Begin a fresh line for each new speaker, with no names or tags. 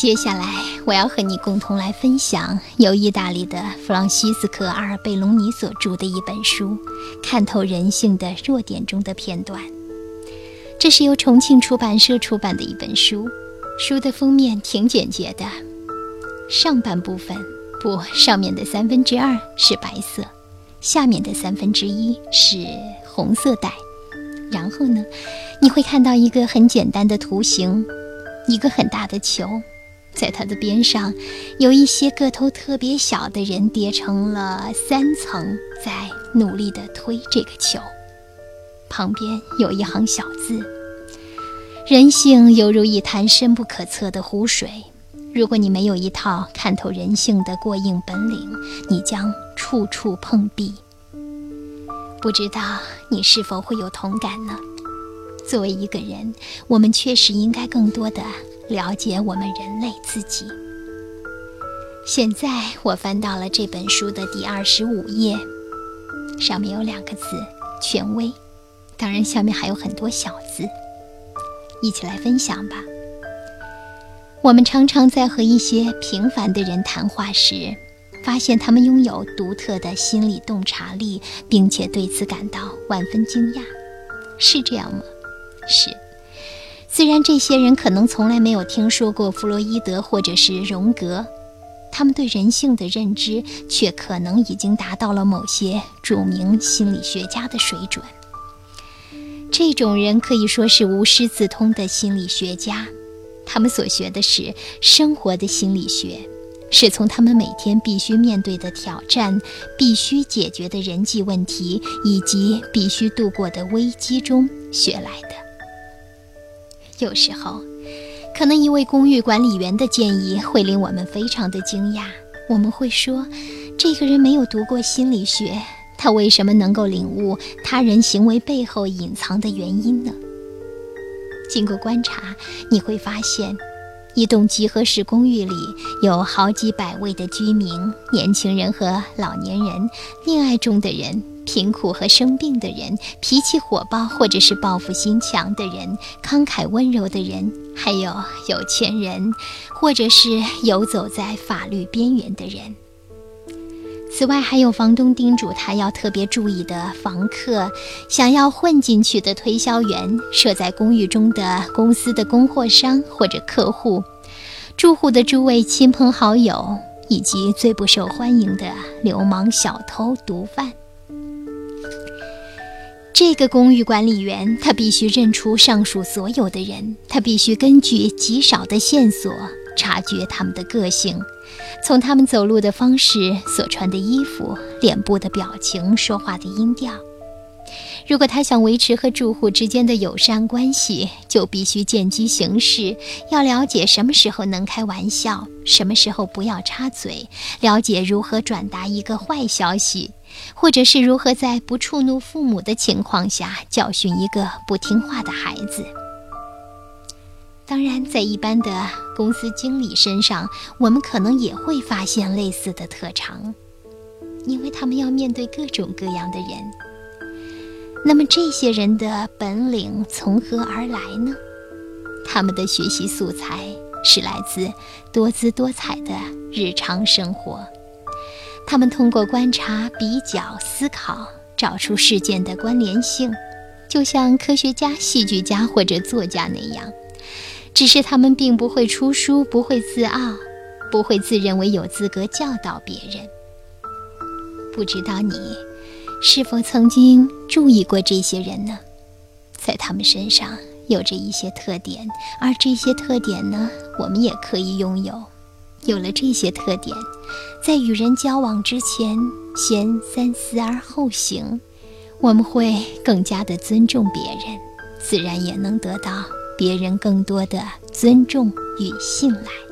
接下来，我要和你共同来分享由意大利的弗朗西斯科·阿尔贝隆尼所著的一本书《看透人性的弱点》中的片段。这是由重庆出版社出版的一本书，书的封面挺简洁的，上半部分不，上面的三分之二是白色，下面的三分之一是红色带。然后呢，你会看到一个很简单的图形，一个很大的球。在它的边上，有一些个头特别小的人叠成了三层，在努力地推这个球。旁边有一行小字：“人性犹如一潭深不可测的湖水，如果你没有一套看透人性的过硬本领，你将处处碰壁。”不知道你是否会有同感呢？作为一个人，我们确实应该更多的。了解我们人类自己。现在我翻到了这本书的第二十五页，上面有两个字“权威”，当然下面还有很多小字。一起来分享吧。我们常常在和一些平凡的人谈话时，发现他们拥有独特的心理洞察力，并且对此感到万分惊讶。是这样吗？是。虽然这些人可能从来没有听说过弗洛伊德或者是荣格，他们对人性的认知却可能已经达到了某些著名心理学家的水准。这种人可以说是无师自通的心理学家，他们所学的是生活的心理学，是从他们每天必须面对的挑战、必须解决的人际问题以及必须度过的危机中学来的。有时候，可能一位公寓管理员的建议会令我们非常的惊讶。我们会说，这个人没有读过心理学，他为什么能够领悟他人行为背后隐藏的原因呢？经过观察，你会发现，一栋集合式公寓里有好几百位的居民，年轻人和老年人，恋爱中的人。贫苦和生病的人，脾气火爆或者是报复心强的人，慷慨温柔的人，还有有钱人，或者是游走在法律边缘的人。此外，还有房东叮嘱他要特别注意的房客，想要混进去的推销员，设在公寓中的公司的供货商或者客户，住户的诸位亲朋好友，以及最不受欢迎的流氓、小偷、毒贩。这个公寓管理员，他必须认出上述所有的人，他必须根据极少的线索察觉他们的个性，从他们走路的方式、所穿的衣服、脸部的表情、说话的音调。如果他想维持和住户之间的友善关系，就必须见机行事，要了解什么时候能开玩笑，什么时候不要插嘴，了解如何转达一个坏消息，或者是如何在不触怒父母的情况下教训一个不听话的孩子。当然，在一般的公司经理身上，我们可能也会发现类似的特长，因为他们要面对各种各样的人。那么这些人的本领从何而来呢？他们的学习素材是来自多姿多彩的日常生活。他们通过观察、比较、思考，找出事件的关联性，就像科学家、戏剧家或者作家那样。只是他们并不会出书，不会自傲，不会自认为有资格教导别人。不知道你。是否曾经注意过这些人呢？在他们身上有着一些特点，而这些特点呢，我们也可以拥有。有了这些特点，在与人交往之前，先三思而后行，我们会更加的尊重别人，自然也能得到别人更多的尊重与信赖。